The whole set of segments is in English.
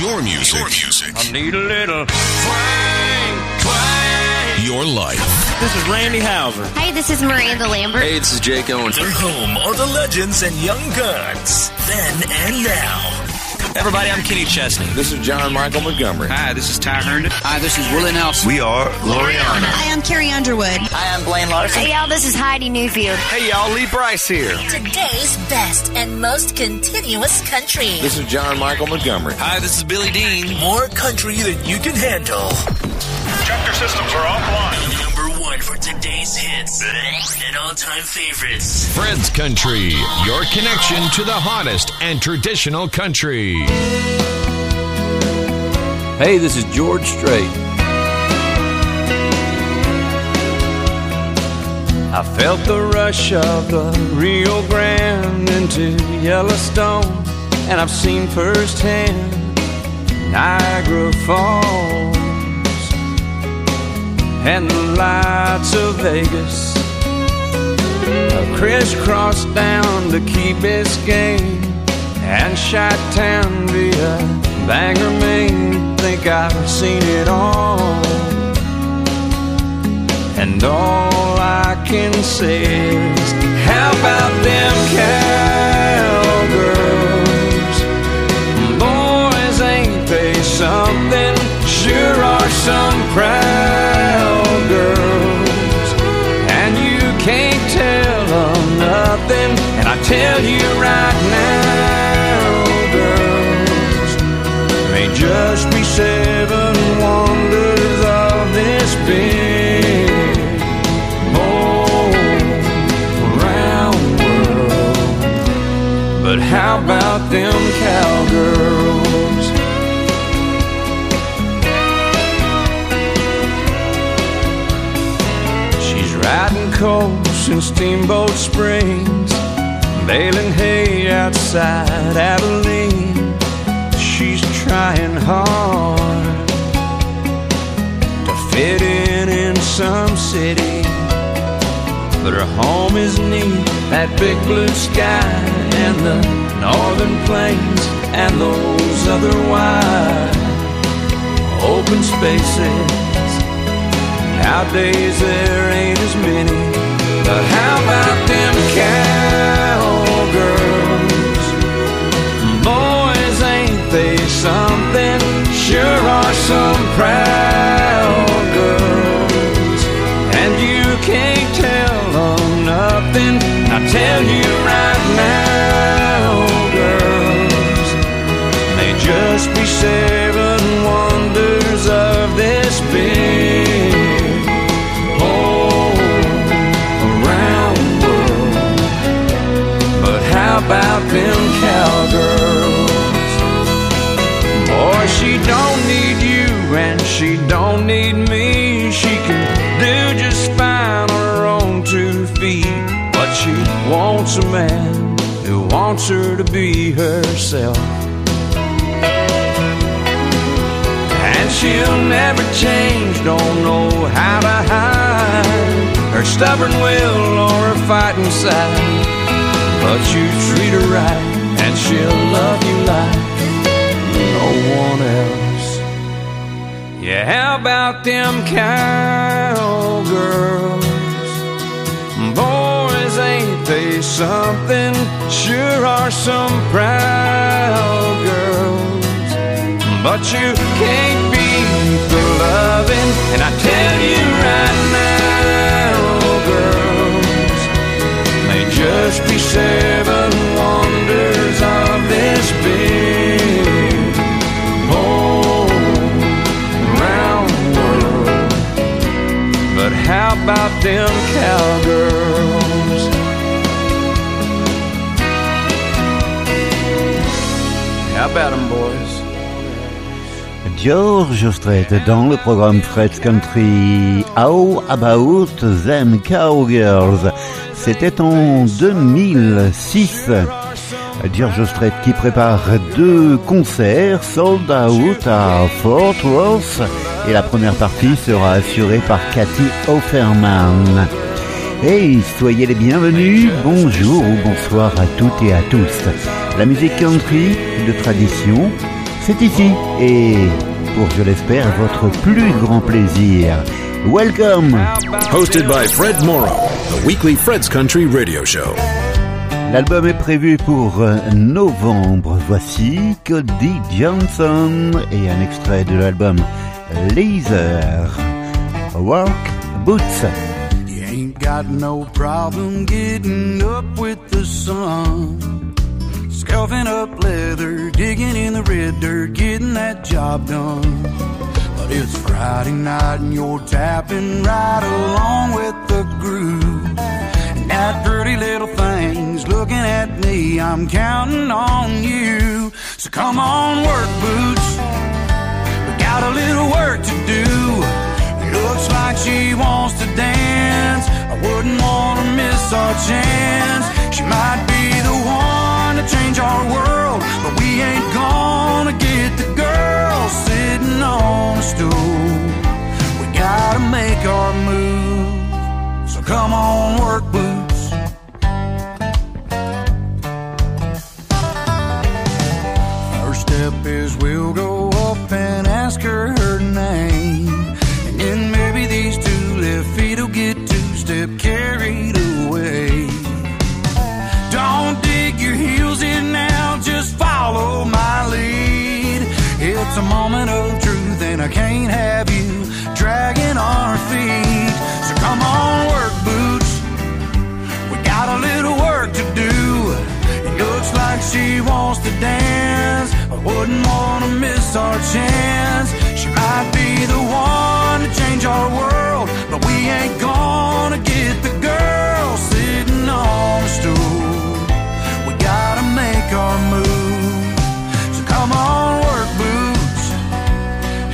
Your music. Your music. I need a little twang, twang. Your life. This is Randy Houser. Hey, this is Miranda Lambert. Hey, this is Jake Owens. The home of the legends and young guns. Then and now. Everybody, I'm Kenny Chesney. This is John Michael Montgomery. Hi, this is Ty Herndon. Hi, this is Willie Nelson. We are Gloriana. Hi, I'm Carrie Underwood. Hi, I'm Blaine Larson. Hey, y'all, this is Heidi Newfield. Hey, y'all, Lee Brice here. Today's best and most continuous country. This is John Michael Montgomery. Hi, this is Billy Dean. More country than you can handle. Check your systems are offline. Number for today's hits and all-time favorites. Fred's Country. Your connection to the hottest and traditional country. Hey, this is George Strait. I felt the rush of the Rio Grande into Yellowstone, and I've seen firsthand Niagara Falls and the lights of Vegas. I crisscrossed down to Key Biscayne and shot town via Bangor, Maine. Think I've seen it all. And all I can say is, how about them cowgirls? Boys, ain't they something? Sure are some proud nothing. And I tell you right now, girls, may just be seven wonders of this big whole round world. But how about them cowgirls? She's riding coast in Steamboat Abilene. She's trying hard to fit in in some city, but her home is neat that big blue sky and the northern plains and those other wide open spaces. Nowadays there ain't as many, but how about them cowgirls? Some proud girls, and you can't tell them nothing. I tell you right now, girls, may just be seven wonders of this big whole around world. But how about them cowgirls? Boy, she don't and she don't need me. She can do just fine on her own two feet. But she wants a man who wants her to be herself. And she'll never change, don't know how to hide her stubborn will or her fighting side. But you treat her right, and she'll love you How about them cowgirls? Boys, ain't they something? Sure are some proud girls. But you can't beat the loving, and I tell you right now, girls, may just be seven how about them cowgirls? How about them, boys? George Strait dans le programme Fred's Country. How about them cowgirls? C'était en 2006. George Strait qui prépare deux concerts sold out à Fort Ross et la première partie sera assurée par Cathy Offerman. Hey, soyez les bienvenus, bonjour ou bonsoir à toutes et à tous. La musique country de tradition c'est ici et pour, je l'espère, votre plus grand plaisir. Welcome! Hosted by Fred Morrow, the weekly Fred's Country radio show. L'album est prévu pour euh, novembre. Voici Cody Johnson et un extrait de l'album Leather. Work Boots. You ain't got no problem getting up with the sun. Scuffing up leather, digging in the red dirt, getting that job done. But it's Friday night and you're tapping right along with the groove. And that pretty little thing's looking at me, I'm counting on you. So come on, work boots. Got a little work to do. Looks like she wants to dance. I wouldn't want to miss our chance. She might be the one to change our world, but we ain't gonna get the girl sitting on a stool. We gotta make our move. So come on, work boots. Wouldn't want to miss our chance. She might be the one to change our world, but we ain't gonna get the girl sitting on a stool. We gotta make our move. So come on, work boots.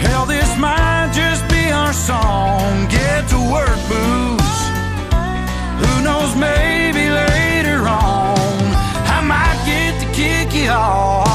Hell, this might just be our song. Get to work, boots. Who knows, maybe later on, I might get to kick you off.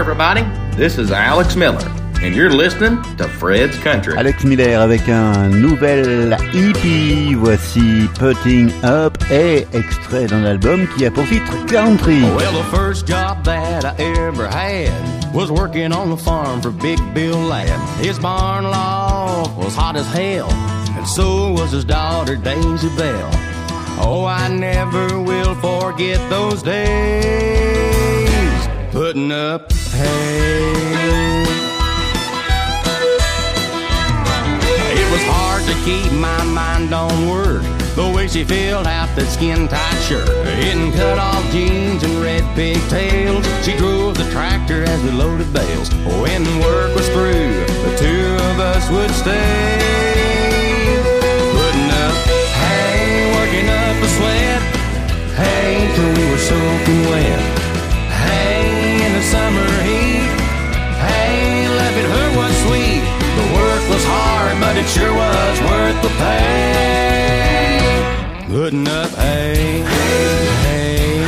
Everybody. This is Alex Miller, and you're listening to Fred's Country. Alex Miller avec un nouvel EP. Voici Putting Up et extrait d'un album qui a pour titre Country. Well, the first job that I ever had was working on the farm for Big Bill Ladd. His barn loft was hot as hell, and so was his daughter Daisy Bell. Oh, I never will forget those days putting up hay. It was hard to keep my mind on work. The way she filled out that skin tight shirt in cut off jeans and red pigtails. She drove the tractor as we loaded bales. When work was through, the two of us would stay. Putting up hay, working up a sweat. Hay till we were soaking wet. Summer heat. Hay, laughing her was sweet. The work was hard, but it sure was worth the pay. Putting up hay, hay,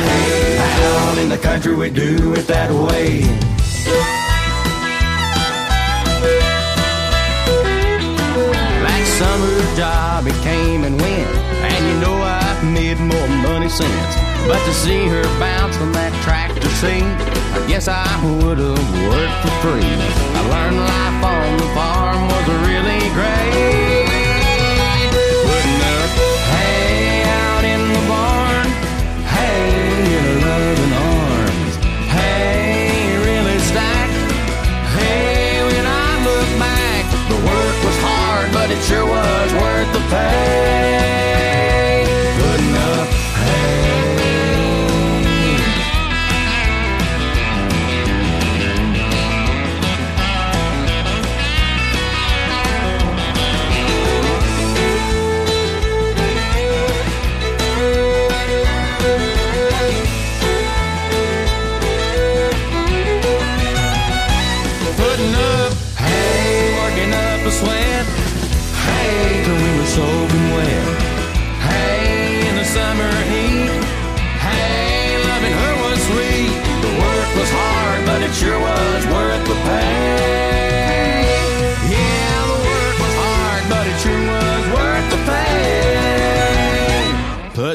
out in the country we do it that way. That summer job, it came and went, made more money since. But to see her bounce from that tractor seat, I guess I would have worked for free. I learned life on the farm was really great. Putting up hay out in the barn, hay in her loving arms, hay really stacked. Hey, when I look back, the work was hard, but it sure was worth the pay.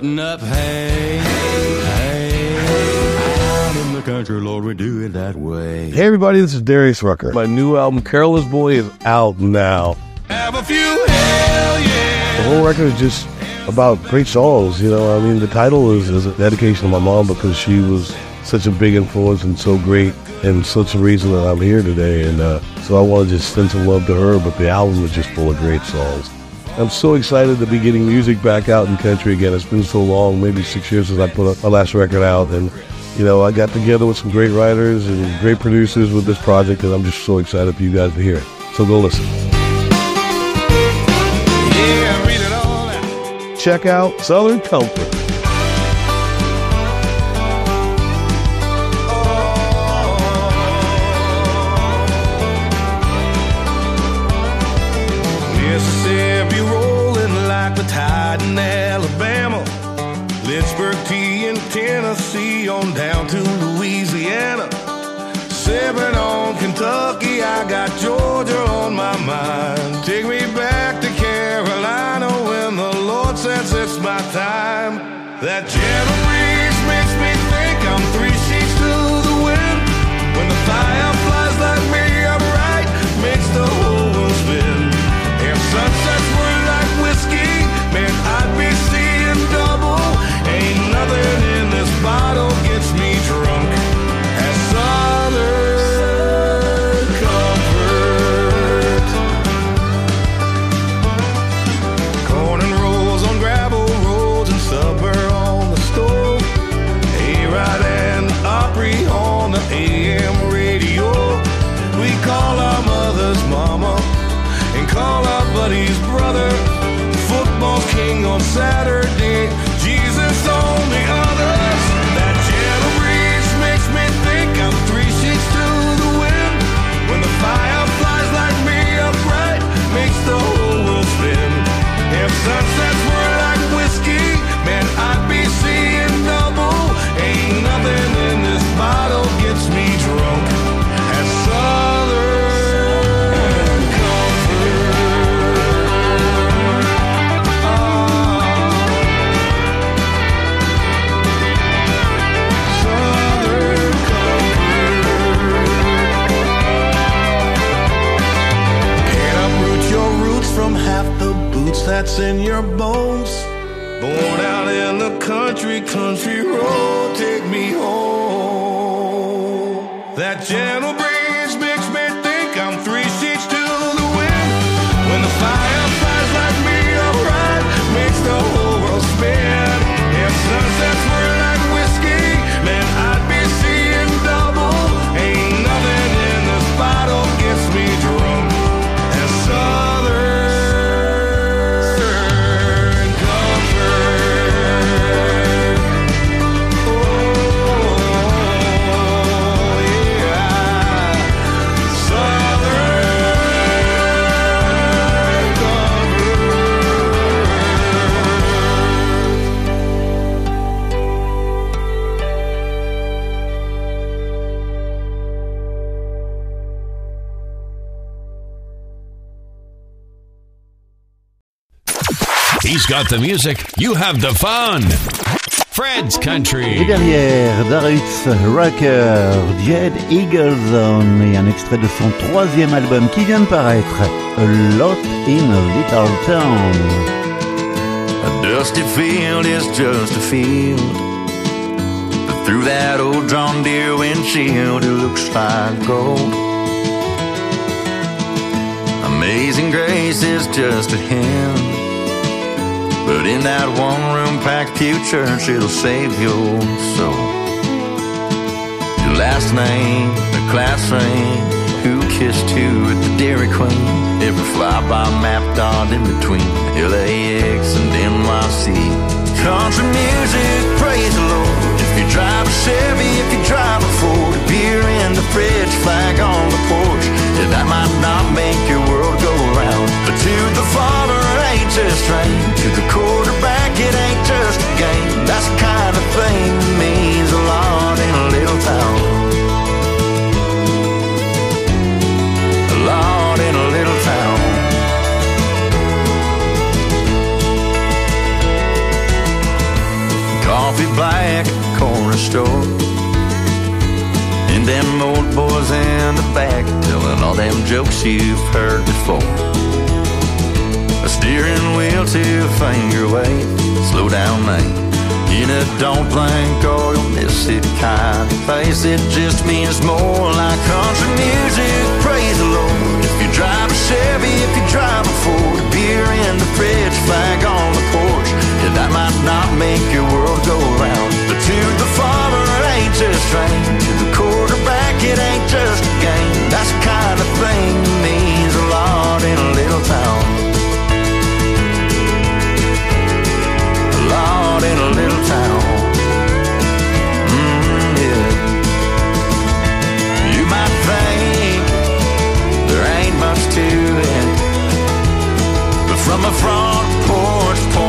Putting up hay. Hey, out in the country, Lord, we do it that way. Hey everybody, this is Darius Rucker. My new album, Carolyn's Boy, is out now. Have a few hell yeah. The whole record is just about great songs. You know, I mean, the title is, is a dedication to my mom because she was such a big influence and so great and such a reason that I'm here today. And uh, so I want to just send some love to her. But the album is just full of great songs. I'm so excited to be getting music back out in country again. It's been so long, maybe six years since I put my last record out, and you know, I got together with some great writers and great producers with this project, and I'm just so excited for you guys to hear it. So go listen. Yeah, read it all out. Check out Southern Comfort. Kentucky, I got Georgia on my mind. Take me back to Carolina when the Lord says it's my time. That gentle Saturday, that's in your bones. Born out in the country, country road, take me home. That gentle got the music. You have the fun. Fred's Et Country. derrière, Darius Rucker, Jed Eagleson et un extrait de son troisième album qui vient de paraître, A Lot in a Little Town. A dusty field is just a field. But through that old John Deere windshield, it looks like gold. Amazing grace is just a hymn. But in that one room packed pew church, it'll save your soul. Your last name, the class ring, who kissed who at the Dairy Queen. Every flyby mapped out in between LAX and NYC. Country music, praise the Lord. If you drive a Chevy, if you drive a Ford, a beer in the fridge, flag on the porch. Yeah, that might not make your world go round, but to the farmer, it ain't just rain. Store. And them old boys in the back telling all them jokes you've heard before. A steering wheel to finger wave, slow down lane. In a don't blink or you'll miss it kind of place. It just means more like country music. Praise the Lord. If you drive a Chevy, if you drive a Ford, beer in the fridge, flag on the porch. Yeah, that might not make your world go round. To the farmer, it ain't just rain. To the quarterback, it ain't just a game. That's the kind of thing that means a lot in a little town. A lot in a little town. Mm, yeah. You might think there ain't much to it, but from a front porch point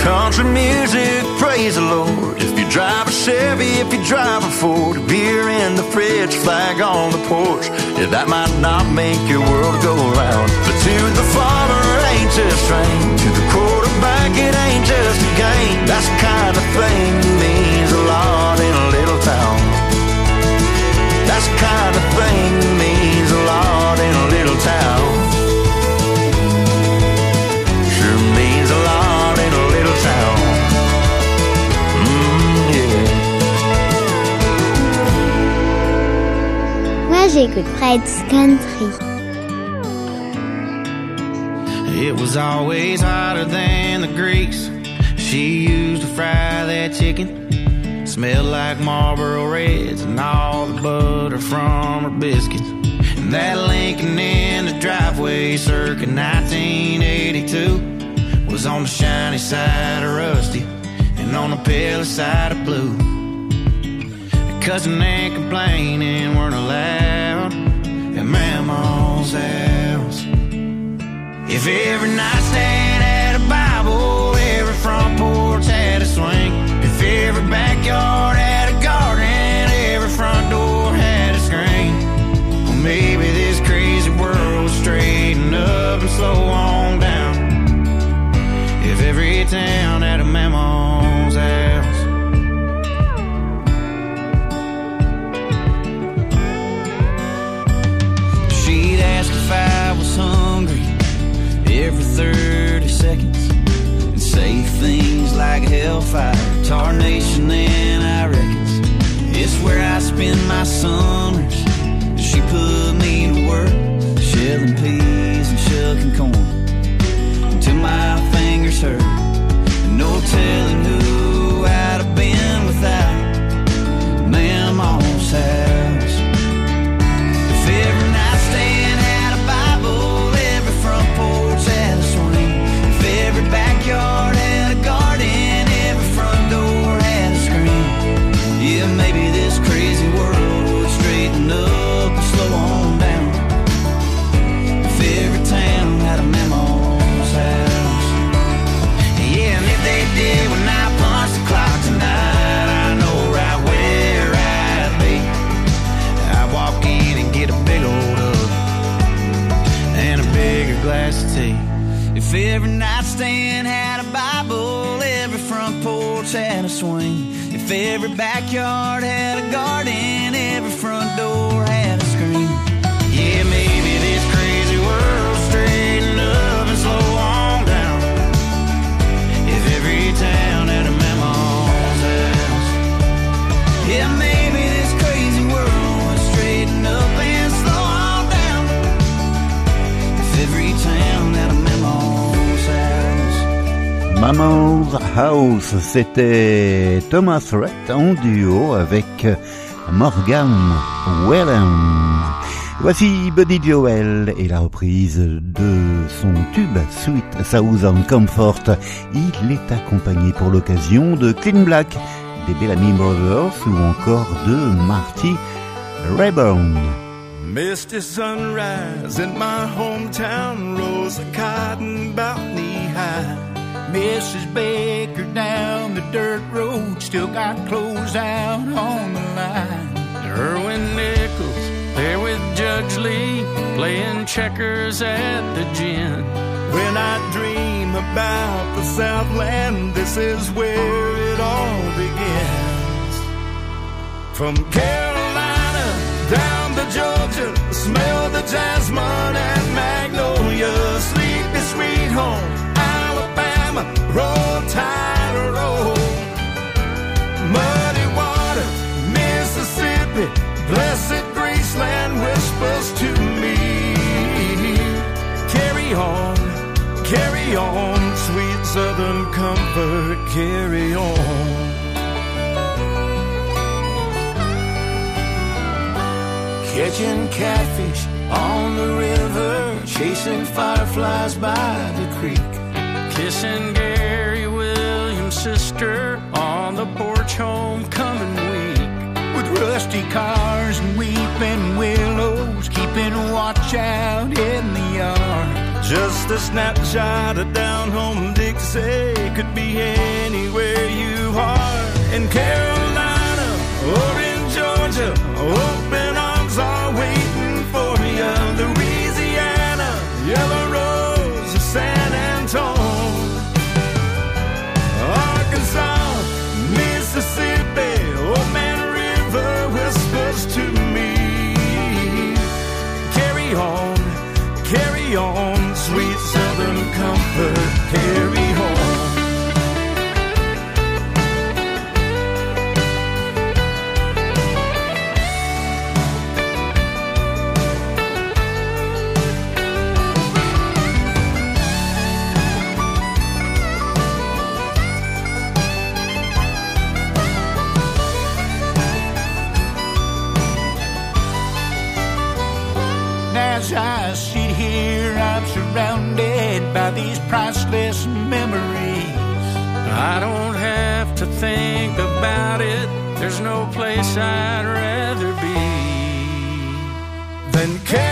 country music. Praise the Lord. If you drive a Chevy, if you drive a Ford, beer in the fridge, flag on the porch, yeah, that might not make your world go round. But to the farmer, ain't just rain. To the quarterback, it ain't just a game. That's the kind of thing that means a lot j'écoute Fred's Country. It was always hotter than the grease she used to fry that chicken. Smelled like Marlboro Reds and all the butter from her biscuits. And that Lincoln in the driveway circa 1982 was on the shiny side of rusty and on the pale side of blue. Cousin and complaining weren't allowed at house. If every nightstand had a Bible, every front porch had a swing. If every backyard had a garden, every front door had a screen. Well, maybe this crazy world would straighten up and slow on down. If every town every 30 seconds and say things like hellfire, tarnation, and I reckons it's where I spend my summers. She put me to work, shelling peas and shucking corn until my fingers hurt. No telling who C'était Thomas Rhett en duo avec Morgan Wallen. Voici Buddy Joel et la reprise de son tube Sweet Southern Comfort. Il est accompagné pour l'occasion de Clean Black, des Bellamy Brothers ou encore de Marty Rayburn. Misty sunrise in my hometown, high. Mrs. Baker down the dirt road still got clothes out on the line. Erwin Nichols there with Judge Lee playing checkers at the gin. When I dream about the Southland, this is where it all begins. From Carolina down to Georgia, smell the jasmine and magnolia. Sleepy sweet home, carry on, sweet southern comfort, carry on. Catching catfish on the river, chasing fireflies by the creek. Kissing Gary Williams' sister on the porch homecoming week. With rusty cars and weeping willows, keeping watch out in the. Just a snapshot of down home Dixie could be anywhere you are. In Carolina or in Georgia, open comfort, carry on. There's no place I'd rather be. than Carolina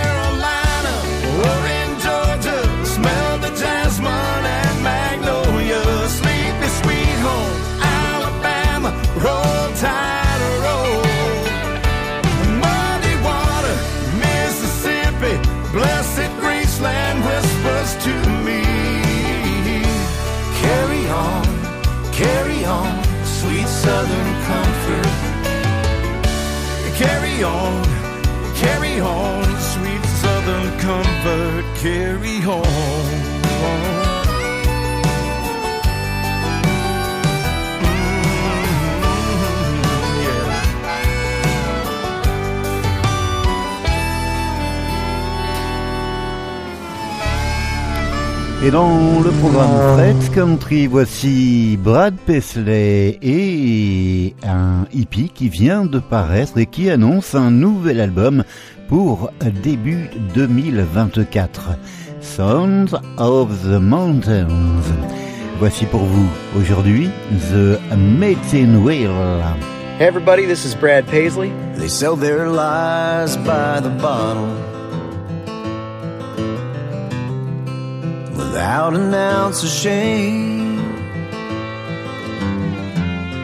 Carry on, carry on, sweet southern comfort, carry Et dans le programme Fred's Country, voici Brad Paisley et un hippie qui vient de paraître et qui annonce un nouvel album pour début 2024. Sounds of the Mountains. Voici pour vous aujourd'hui The Matin Wheel. Hey everybody, this is Brad Paisley. They sell their lies by the bottle without an ounce of shame.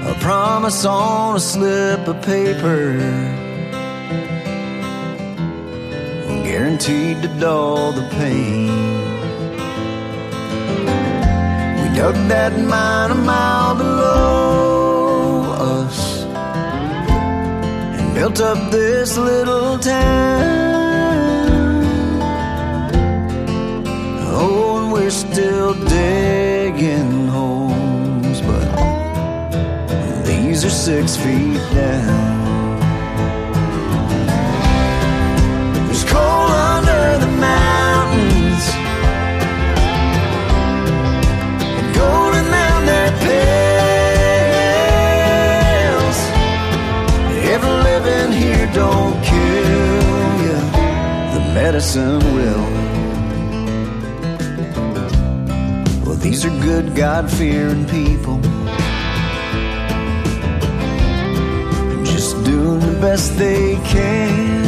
A promise on a slip of paper, guaranteed to dull the pain. We dug that mine a mile below us and built up this little town. We're still digging holes, but these are six feet down. There's coal under the mountains and gold around their pails. Every living here don't kill you, the medicine will. These are good, God fearing people. Just doing the best they can.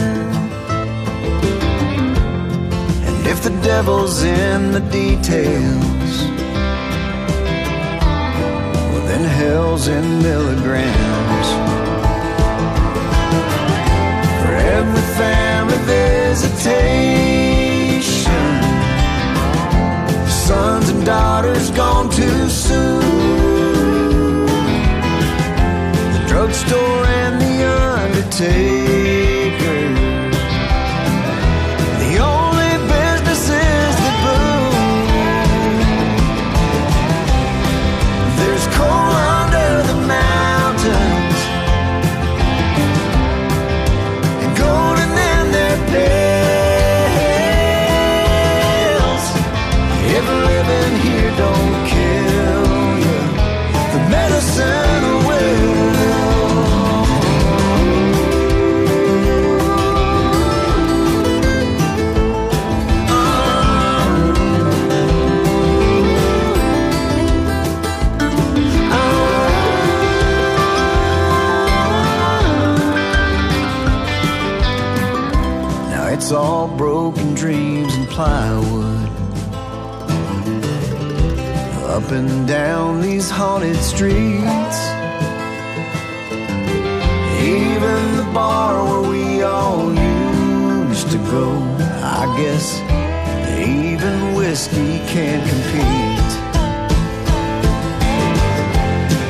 And if the devil's in the details, well, then hell's in milligrams. For every family visitation, son daughter's gone too soon. The drugstore and the undertaker. Up and down these haunted streets. Even the bar where we all used to go. I guess even whiskey can't compete.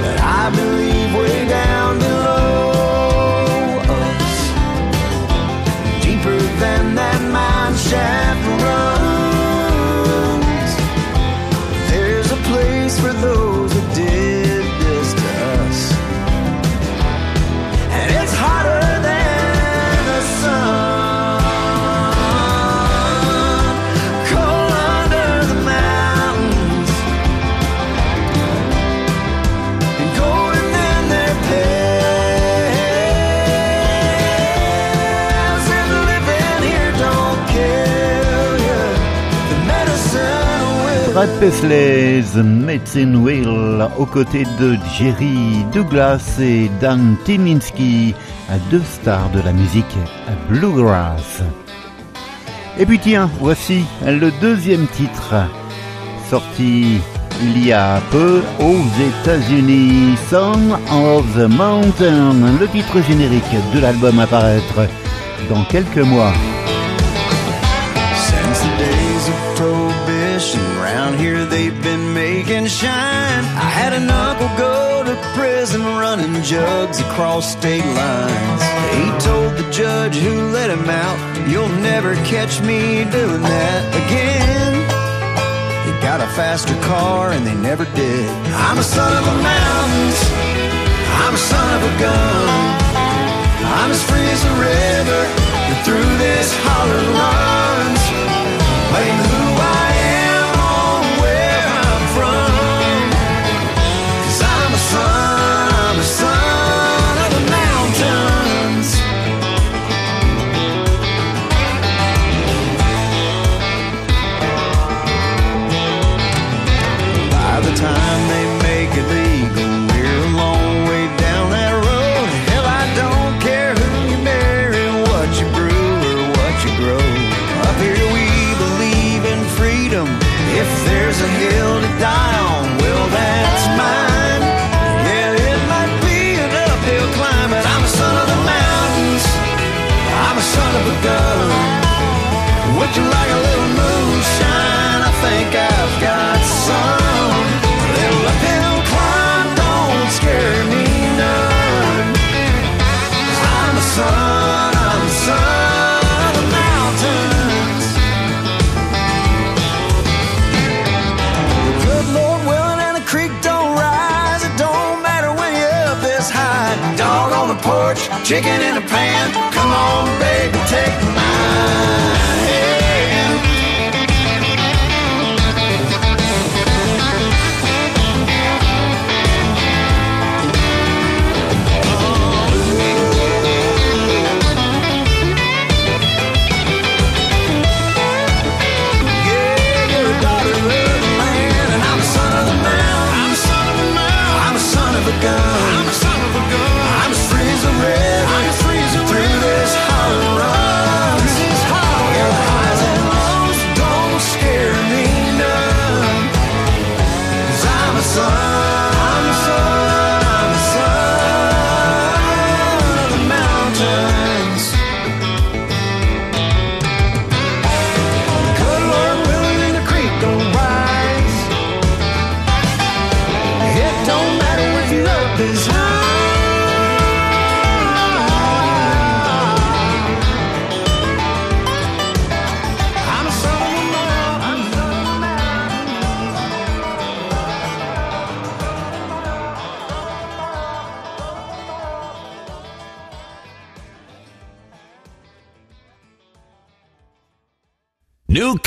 But I believe Brad Paisley, Medicine Wheel, aux côtés de Jerry Douglas et Dan Timinski, deux stars de la musique bluegrass. Et puis tiens, voici le deuxième titre, sorti il y a peu aux États-Unis, Song of the Mountain, le titre générique de l'album à paraître dans quelques mois. They've been making shine. I had an uncle go to prison running jugs across state lines. He told the judge who let him out, You'll never catch me doing that again. He got a faster car and they never did. I'm a son of the mountains. I'm a son of a gun. I'm as free as a river that through this holler runs. Chicken in a pan.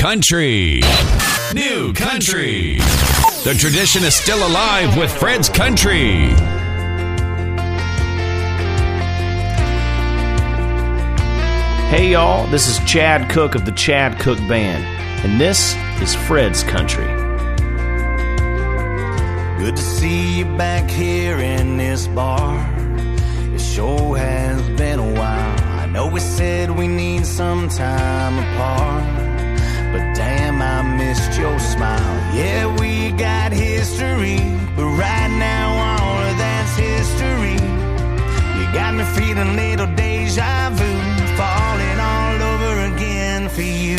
Country. New Country. The tradition is still alive with Fred's Country. Hey, y'all, this is Chad Cooke of the Chad Cooke Band, and this is Fred's Country. Good to see you back here in this bar. It sure has been a while. I know we said we need some time apart missed your smile. Yeah, we got history, but right now all of that's history. You got me feeling little deja vu, falling all over again for you.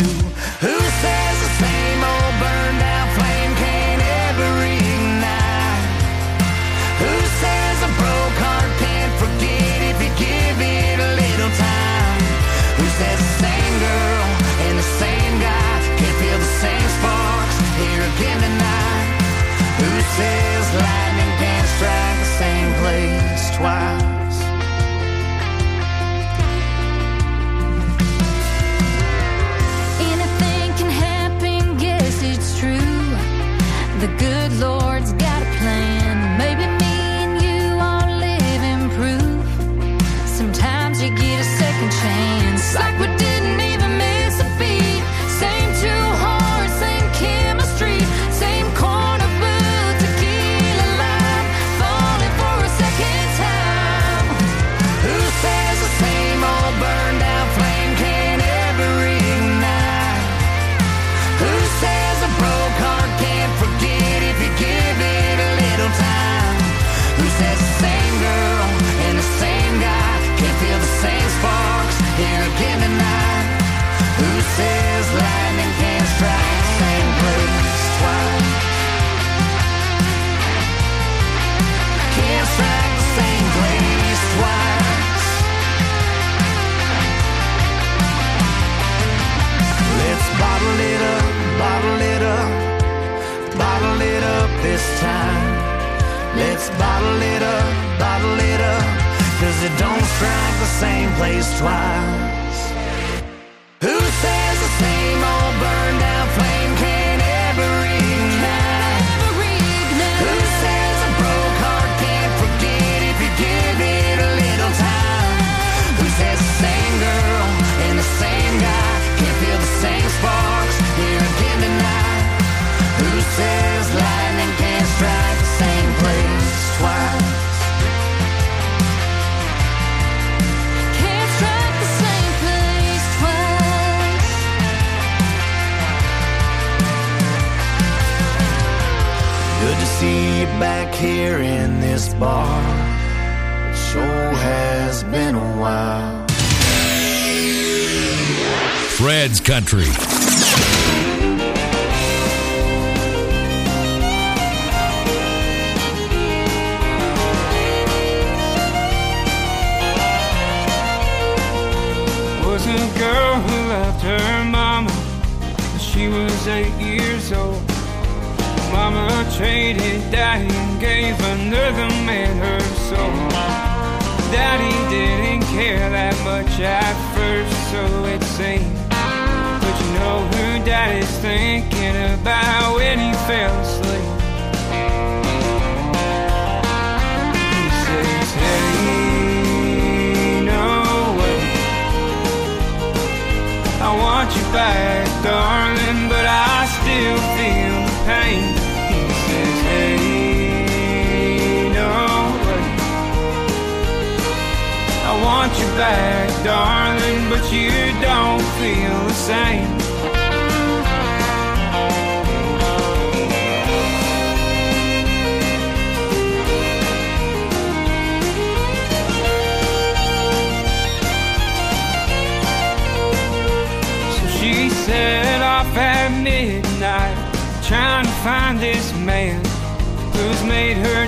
country.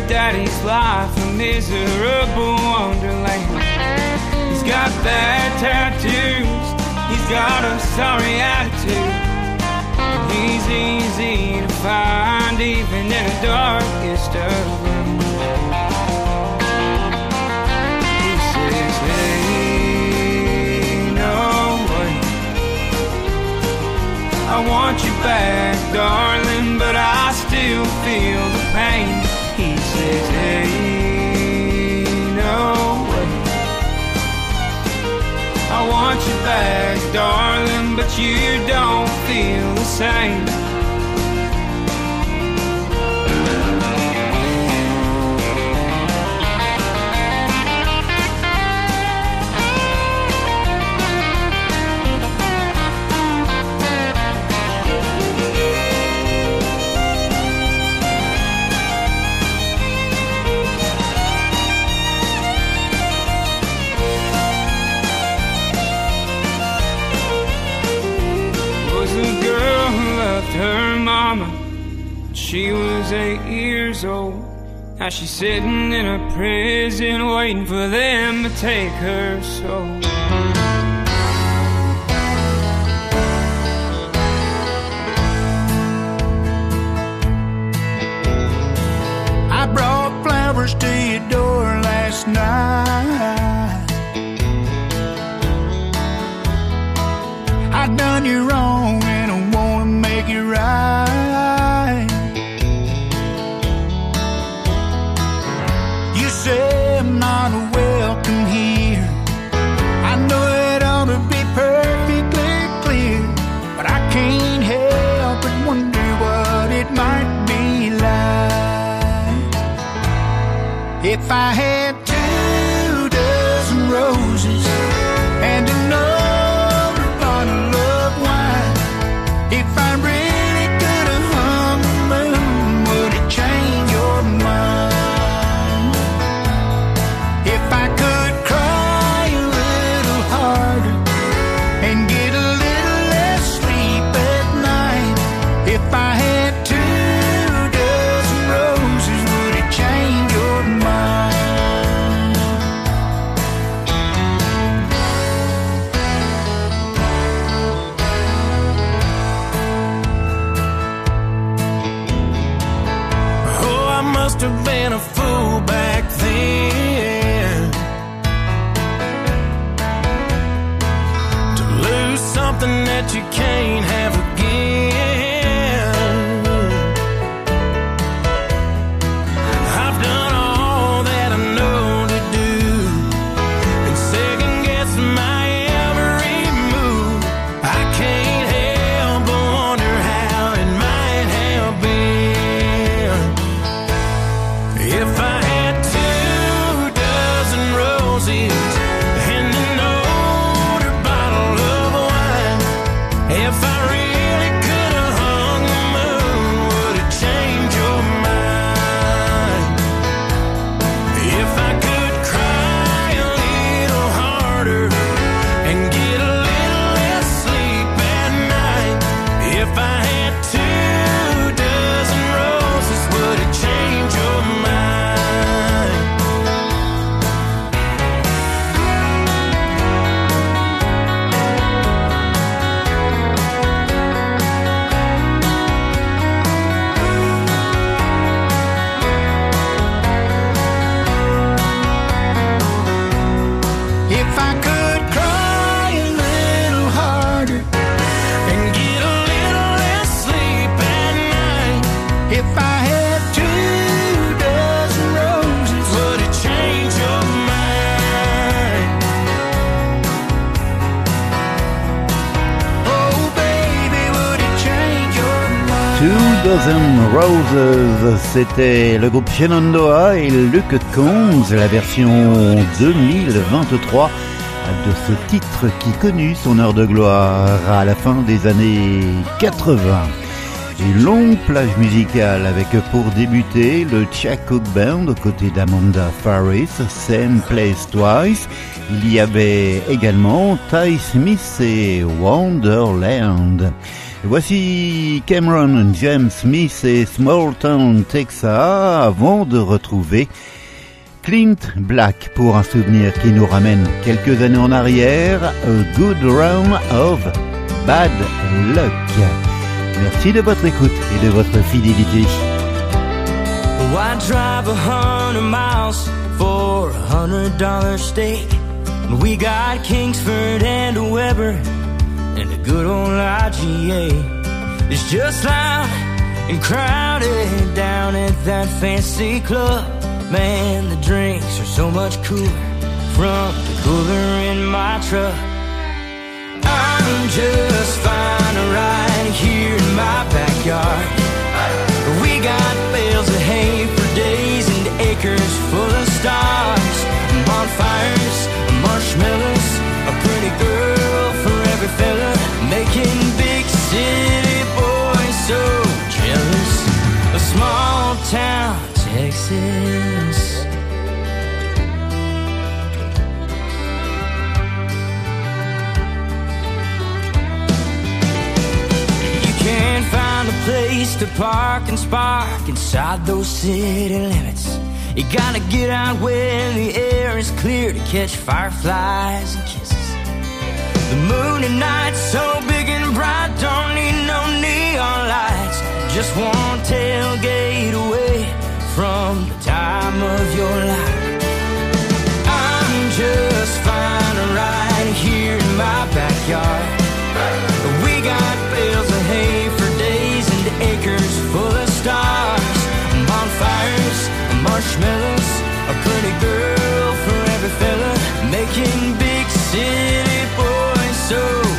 daddy's life a miserable wonderland. He's got bad tattoos, he's got a sorry attitude. He's easy to find even in the darkest of rooms. He says, hey, no way. I want you back, darling. back, darling, but you don't feel the same. She was eight years old. Now she's sitting in a prison waiting for them to take her soul. If I had C'était le groupe Shenandoah et Luke Combs, la version 2023 de ce titre qui connut son heure de gloire à la fin des années 80. Une longue plage musicale avec pour débuter le Cook Band aux côtés d'Amanda Faris, Same Place Twice. Il y avait également Ty Smith et Wonderland. Voici Cameron James Smith et Small Town Texas avant de retrouver Clint Black pour un souvenir qui nous ramène quelques années en arrière, A Good Round of Bad Luck. Merci de votre écoute et de votre fidélité. And the good old IGA. is just loud and crowded down at that fancy club. Man, the drinks are so much cooler from the cooler in my truck. I'm just place to park and spark inside those city limits. You gotta get out when the air is clear to catch fireflies and kisses. The moon at night so big and bright, don't need no neon lights. Just one tailgate away from the time of your life. I'm just fine right here in my backyard. We got bales of hay full of stars, bonfires, marshmallows, a pretty girl for every fella, making big city boys so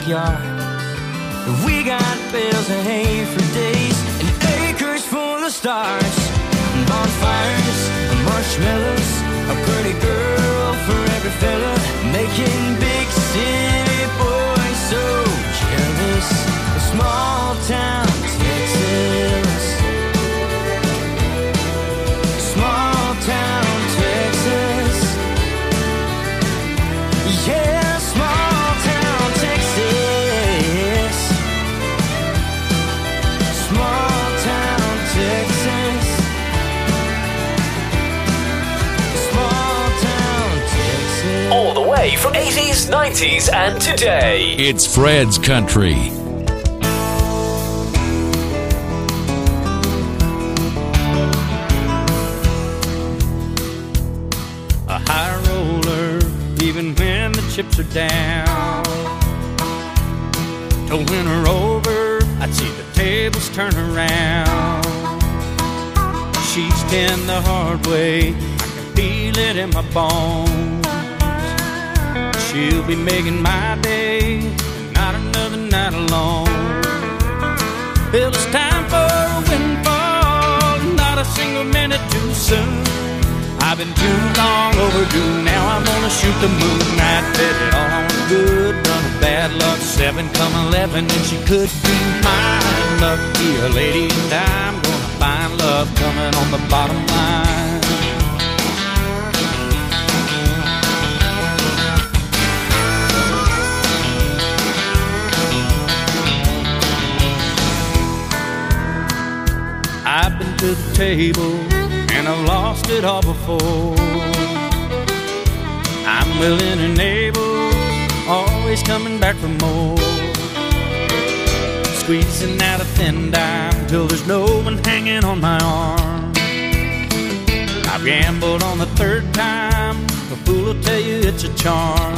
backyard. We got bales of hay for days and acres full of stars, bonfires, marshmallows, a pretty girl for every fella, making 90s, and today. It's Fred's Country. a high roller, even when the chips are down. To win her over, I'd see the tables turn around. She's ten the hard way, I can feel it in my bones. She'll be making my day, not another night alone. Well, it's time for a windfall, not a single minute too soon. I've been too long overdue. Now I'm gonna shoot the moon. I bet it all on a good run of bad luck. Seven come eleven, and she could be mine. Lucky a lady, and I'm gonna find love coming on the bottom line. To the table and I've lost it all before. I'm willing and able, always coming back for more. Squeezing out a thin dime till there's no one hanging on my arm. I've gambled on the third time, a fool will tell you it's a charm.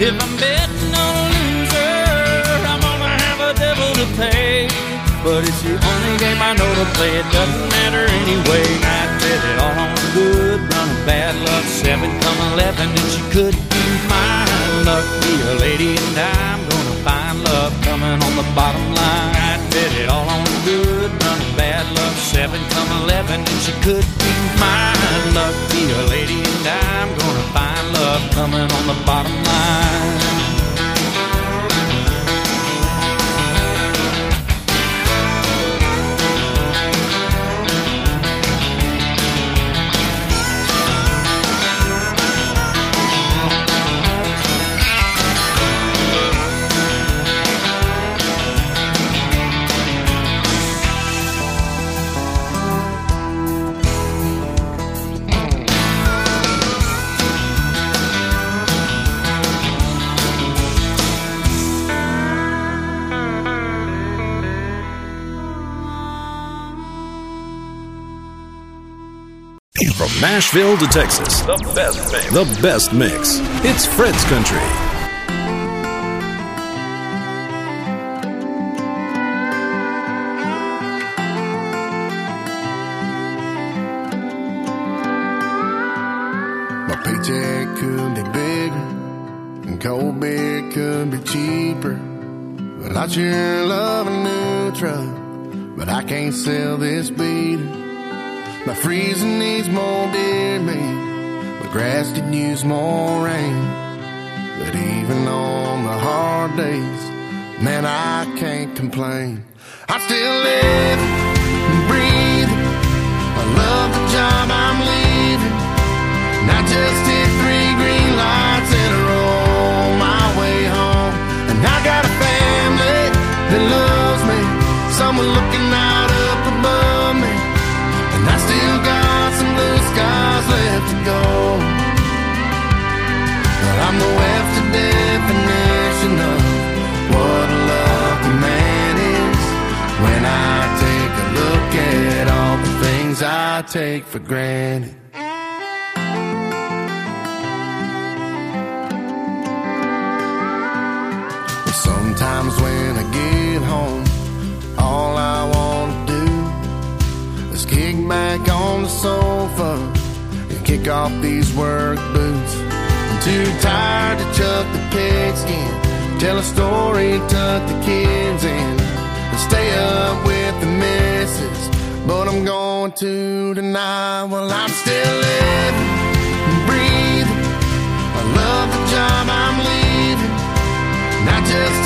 If I'm betting on a loser, I'm gonna have a devil to pay. But it's the only game I know to play. It doesn't matter anyway. I bet it all on a good run of bad luck. Seven come eleven, and she could be mine. Lucky a lady, and I'm gonna find love coming on the bottom line. I bet it all on a good run of bad luck. Seven come eleven, and she could be mine. Lucky a lady, and I'm gonna find love coming on the bottom line. From Nashville to Texas, The best mix. the best mix. It's Fred's Country. My paycheck could be bigger, and cold beer could be cheaper. Well, I sure love a new truck, but I can't sell this beater. My freezer needs more deer meat, my grass could use more rain. But even on the hard days, man, I can't complain. I still live and breathe. I love the job I'm leaving. I just hit three green lights take for granted. Sometimes when I get home, all I want to do is kick back on the sofa and kick off these work boots. I'm too tired to chuck the pigskin, tell a story, tuck the kids in, and stay up with the missus. But I'm going to tonight. Well, I'm still living breathing. I love the job I'm leaving. I just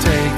take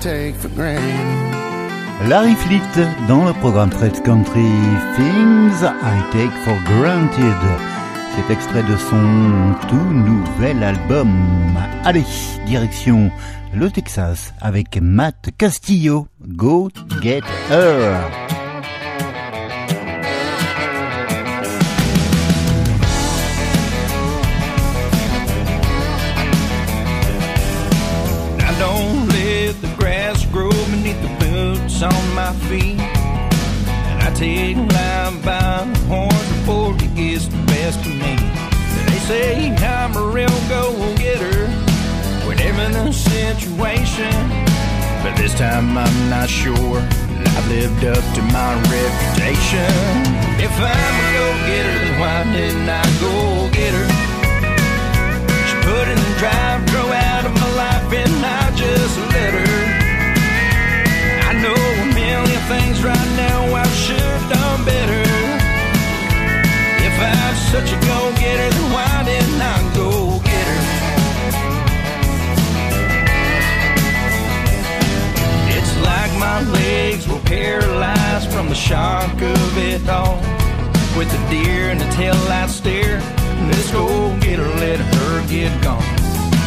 take for granted. Larry Fleet dans le programme Fred's Country Things I Take for Granted. C'est extrait de son tout nouvel album. Allez, direction le Texas avec Matt Castillo. Go Get Her. On my feet. And I take life by the horns before it gets the best of me. They say I'm a real go-getter, whatever the situation. But this time I'm not sure that I've lived up to my reputation. If I'm a go-getter, then why didn't I go get her? She put in the drive, drove out of shock of it all. With the deer and the tail light stare, this go getter let her get gone.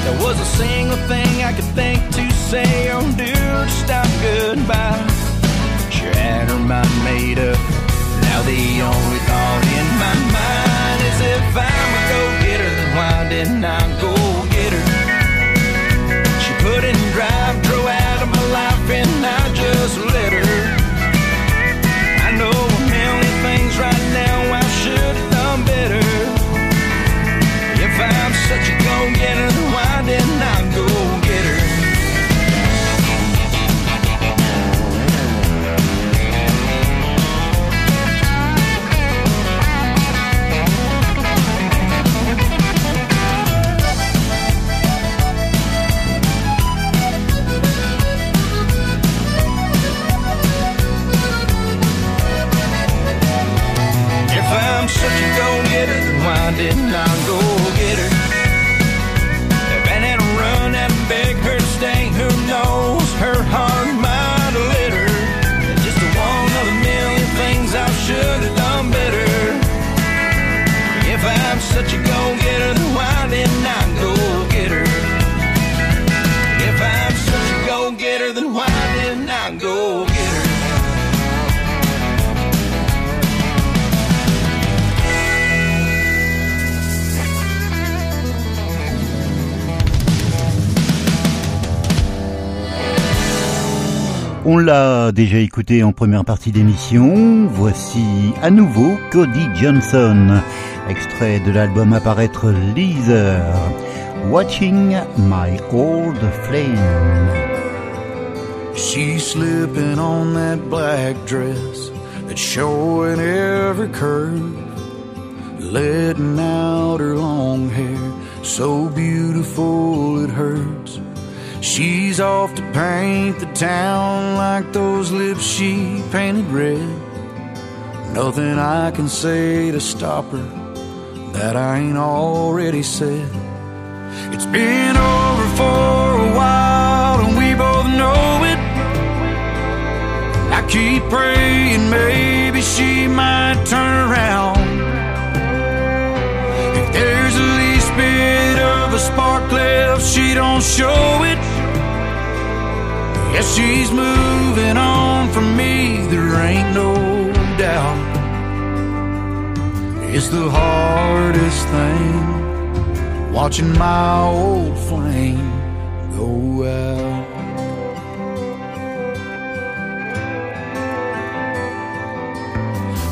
There was a single thing I could think to say or do to stop goodbye. She had her mind made up. Now the only thought in my mind is if I'm a go-getter, then why didn't I go get her? She put in it now On l'a déjà écouté en première partie d'émission. Voici à nouveau Cody Johnson, extrait de l'album à paraître Leaser, Watching My Old Flame. She's slipping on that black dress that's showing every curve, letting out her long hair, so beautiful it hurts. She's off to paint the town like those lips she painted red. Nothing I can say to stop her that I ain't already said. It's been over for a while and we both know it. I keep praying maybe she might turn around. If there's the least bit of a spark left, she don't show it. Yes, she's moving on from me, there ain't no doubt. It's the hardest thing watching my old flame go out.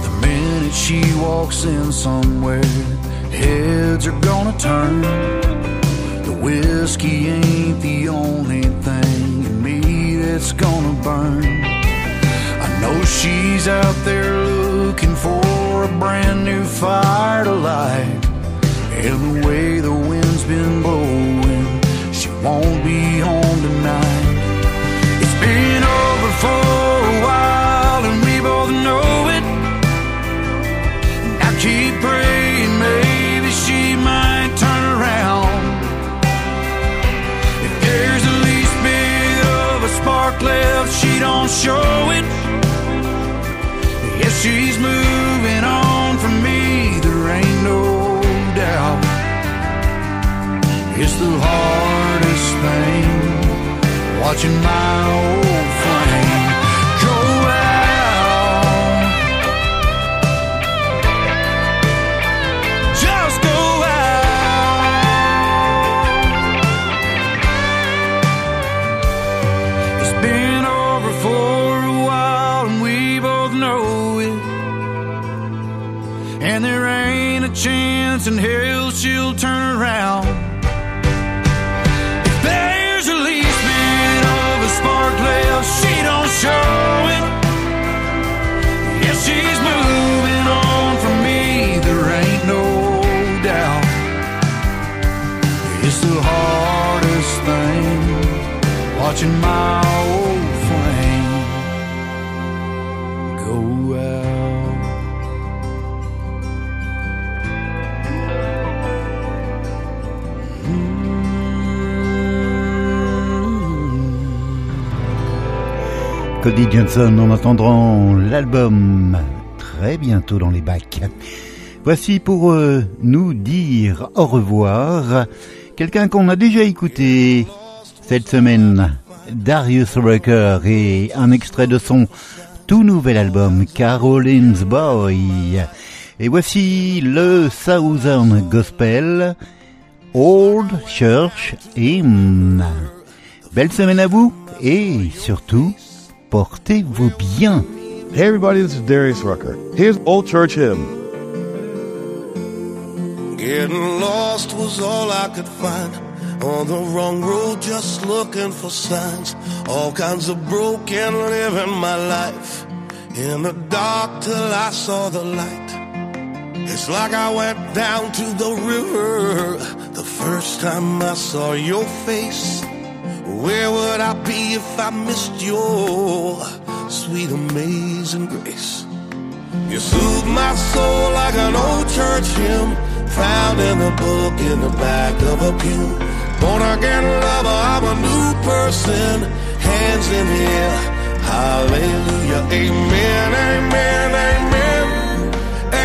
The minute she walks in somewhere, heads are gonna turn. The whiskey ain't the only thing that's gonna burn. I know she's out there looking for a brand new fire to light. And the way the wind's been blowing, she won't be home tonight. It's the hardest thing watching my old flame go out. Just go out. It's been over for a while, and we both know it. And there ain't a chance in hell Cody Johnson en attendant l'album très bientôt dans les bacs. Voici pour euh, nous dire au revoir quelqu'un qu'on a déjà écouté cette semaine, Darius Rucker et un extrait de son tout nouvel album Caroline's Boy. Et voici le Southern Gospel Old Church Hymn. Belle semaine à vous et surtout portez-vous bien. Hey everybody, this is Darius Rucker. Here's Old Church Hymn. Getting lost was all I could find. On the wrong road, just looking for signs. All kinds of broken living my life. In the dark till I saw the light. It's like I went down to the river. The first time I saw your face. Where would I be if I missed your sweet, amazing grace? You soothe my soul like an old church hymn found in a book in the back of a pew. Born again lover, I'm a new person. Hands in the air, hallelujah, amen, amen, amen,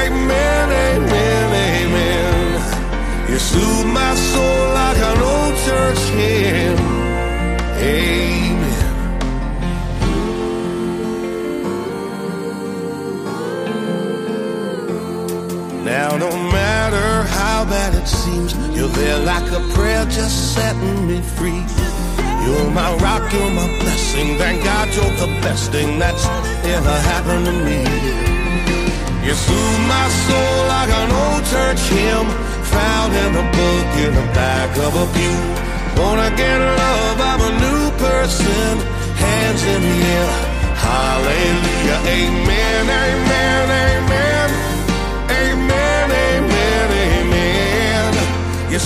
amen, amen, amen. You soothe my soul like an old church hymn, Amen. Now, no matter how bad it seems, you're there like a prayer just setting me free. You're my rock, you're my blessing. Thank God you're the best thing that's ever happened to me. You soothe my soul like an old church hymn Found in a book in the back of a pew Born again love, I'm a new person. Hands in the air, hallelujah, amen, amen, amen, amen, amen, amen. You